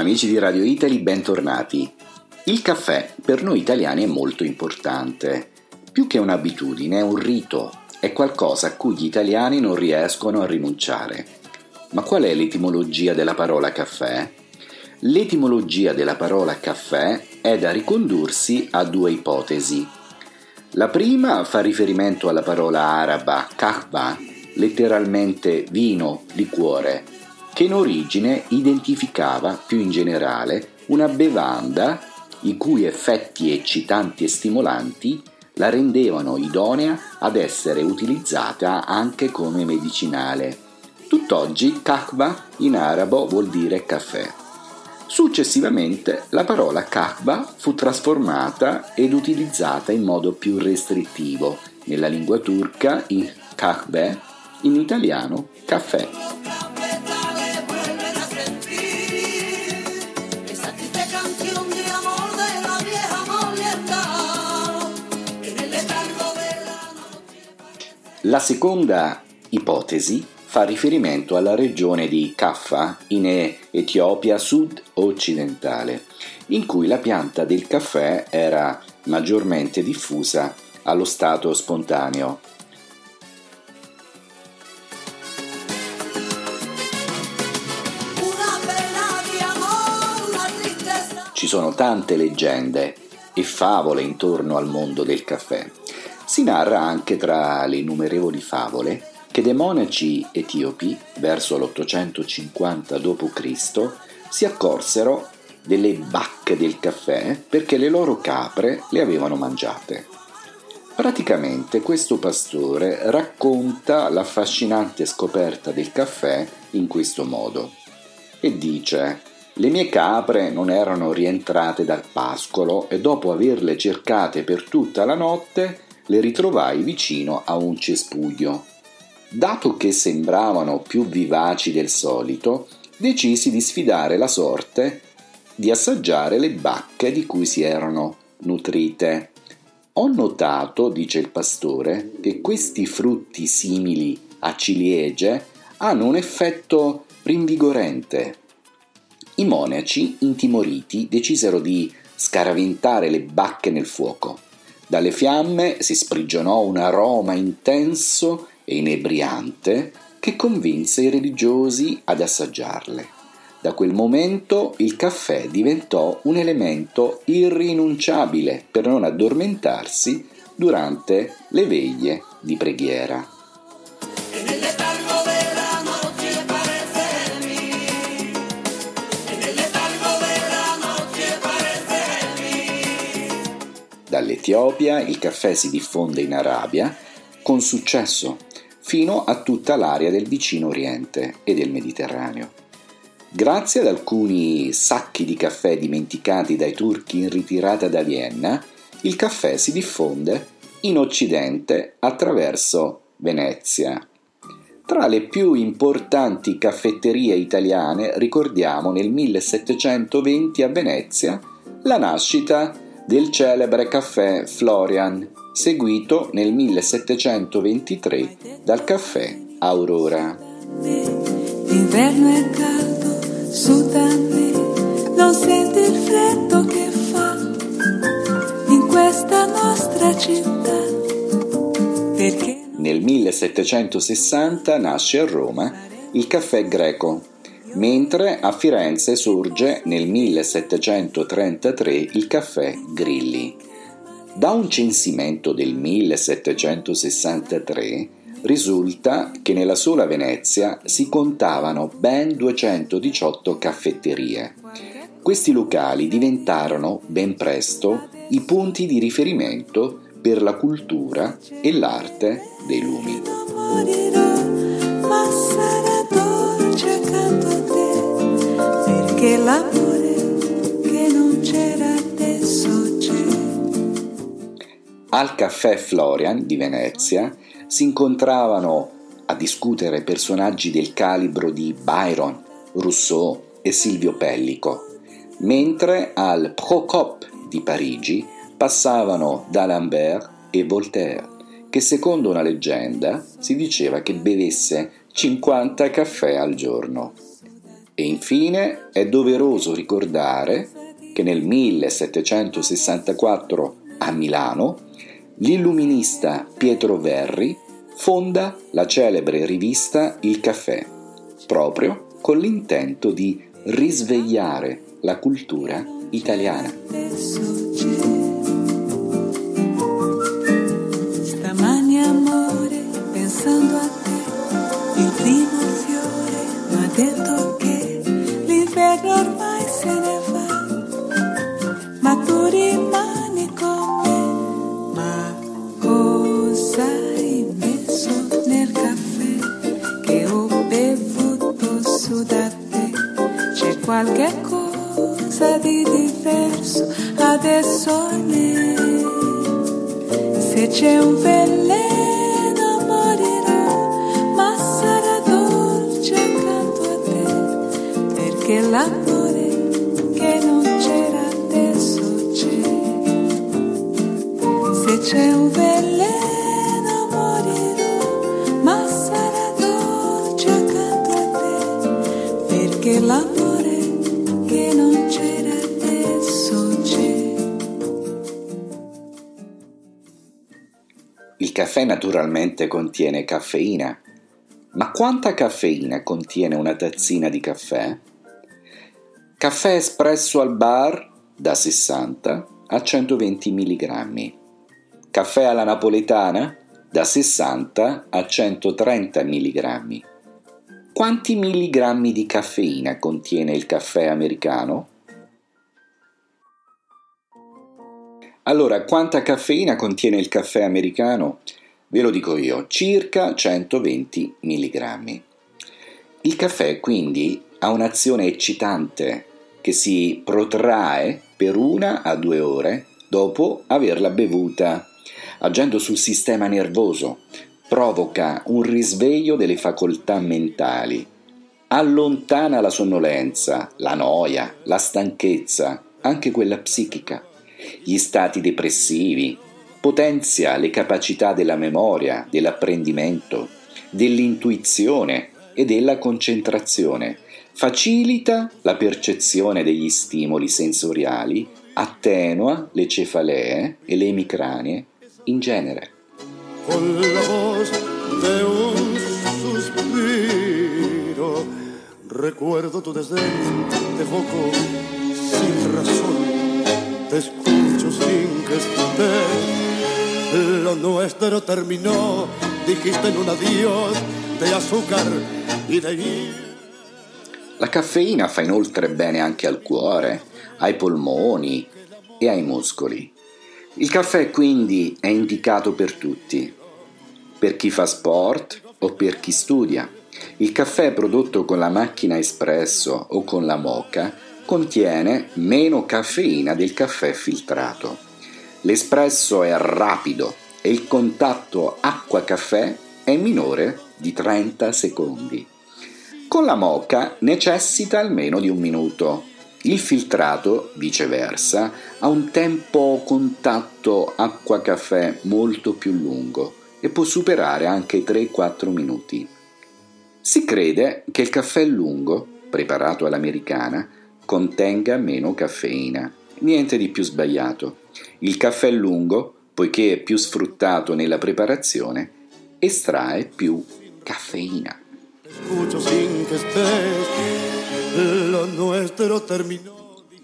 Amici di Radio Italy, bentornati. Il caffè per noi italiani è molto importante. Più che un'abitudine, è un rito, è qualcosa a cui gli italiani non riescono a rinunciare. Ma qual è l'etimologia della parola caffè? L'etimologia della parola caffè è da ricondursi a due ipotesi. La prima fa riferimento alla parola araba kahva, letteralmente vino, liquore, che in origine identificava più in generale una bevanda i cui effetti eccitanti e stimolanti la rendevano idonea ad essere utilizzata anche come medicinale. Tutt'oggi kahva in arabo vuol dire caffè. Successivamente la parola kahva fu trasformata ed utilizzata in modo più restrittivo nella lingua turca in kahve, in italiano caffè. La seconda ipotesi fa riferimento alla regione di Kaffa in Etiopia sud-occidentale, in cui la pianta del caffè era maggiormente diffusa allo stato spontaneo. Ci sono tante leggende e favole intorno al mondo del caffè. Si narra anche tra le innumerevoli favole che dei monaci etiopi, verso l'850 d.C., si accorsero delle bacche del caffè perché le loro capre le avevano mangiate. Praticamente questo pastore racconta l'affascinante scoperta del caffè in questo modo e dice le mie capre non erano rientrate dal pascolo e dopo averle cercate per tutta la notte le ritrovai vicino a un cespuglio. Dato che sembravano più vivaci del solito, decisi di sfidare la sorte di assaggiare le bacche di cui si erano nutrite. Ho notato, dice il pastore, che questi frutti simili a ciliegie hanno un effetto rinvigorente. I monaci, intimoriti, decisero di scaraventare le bacche nel fuoco. Dalle fiamme si sprigionò un aroma intenso e inebriante che convinse i religiosi ad assaggiarle. Da quel momento il caffè diventò un elemento irrinunciabile per non addormentarsi durante le veglie di preghiera. Dall'Etiopia il caffè si diffonde in Arabia con successo fino a tutta l'area del vicino Oriente e del Mediterraneo. Grazie ad alcuni sacchi di caffè dimenticati dai turchi in ritirata da Vienna, il caffè si diffonde in Occidente attraverso Venezia. Tra le più importanti caffetterie italiane ricordiamo nel 1720 a Venezia la nascita del celebre caffè Florian, seguito nel 1723 dal caffè Aurora. L'inverno è caldo su da me, non senti il freddo che fa in questa nostra città. Perché nel 1760 nasce a Roma il caffè greco mentre a Firenze sorge nel 1733 il caffè Grilli. Da un censimento del 1763 risulta che nella sola Venezia si contavano ben 218 caffetterie. Questi locali diventarono ben presto i punti di riferimento per la cultura e l'arte dei lumi. L'amore che non c'era adesso c'è. Al caffè Florian di Venezia si incontravano a discutere personaggi del calibro di Byron, Rousseau e Silvio Pellico, mentre al Procop di Parigi passavano D'Alembert e Voltaire, che secondo una leggenda si diceva che bevesse 50 caffè al giorno. E infine è doveroso ricordare che nel 1764 a Milano l'illuminista Pietro Verri fonda la celebre rivista Il Caffè, proprio con l'intento di risvegliare la cultura italiana. Qualche cosa di diverso. Adesso ne se c'è un veleno morirò ma sarà dolce accanto a te perché l'amore che non c'era adesso c'è. Se c'è un veleno caffè naturalmente contiene caffeina, ma quanta caffeina contiene una tazzina di caffè? Caffè espresso al bar da 60 a 120 mg. Caffè alla napoletana da 60 a 130 mg. Quanti milligrammi di caffeina contiene il caffè americano? Allora, quanta caffeina contiene il caffè americano? Ve lo dico io, circa 120 mg. Il caffè quindi ha un'azione eccitante che si protrae per una a due ore dopo averla bevuta, agendo sul sistema nervoso, provoca un risveglio delle facoltà mentali, allontana la sonnolenza, la noia, la stanchezza, anche quella psichica gli stati depressivi, potenzia le capacità della memoria, dell'apprendimento, dell'intuizione e della concentrazione, facilita la percezione degli stimoli sensoriali, attenua le cefalee e le emicranie in genere. con la voz de un suspiro. Recuerdo tu desdén, te evoco sin razón, te que estés. Lo nuestro terminó, dijiste en un adiós de azúcar y de. La caffeina fa inoltre bene anche al cuore, ai polmoni e ai muscoli. Il caffè quindi è indicato per tutti, per chi fa sport o per chi studia. Il caffè prodotto con la macchina espresso o con la moca contiene meno caffeina del caffè filtrato. L'espresso è rapido e il contatto acqua-caffè è minore di 30 secondi. Con la moca necessita almeno di un minuto. Il filtrato, viceversa, ha un tempo contatto acqua-caffè molto più lungo e può superare anche i 3-4 minuti. Si crede che il caffè lungo, preparato all'americana, contenga meno caffeina. Niente di più sbagliato. Il caffè lungo, poiché è più sfruttato nella preparazione, estrae più caffeina.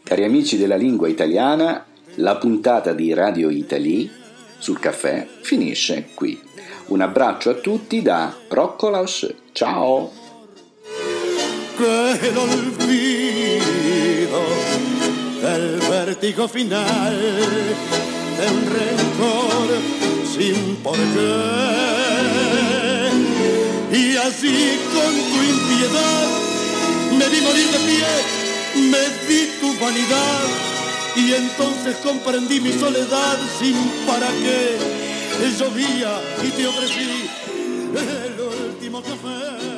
Cari amici della lingua italiana, la puntata di Radio Italy sul caffè finisce qui. Un abbraccio a tutti da Rocco Lausch. Ciao! El vértigo final de rencor sin por. Y así con tu impiedad me vi morir de pie, me di tu vanidad y entonces comprendí mi soledad sin para qué. Llovía y te ofrecí el último café.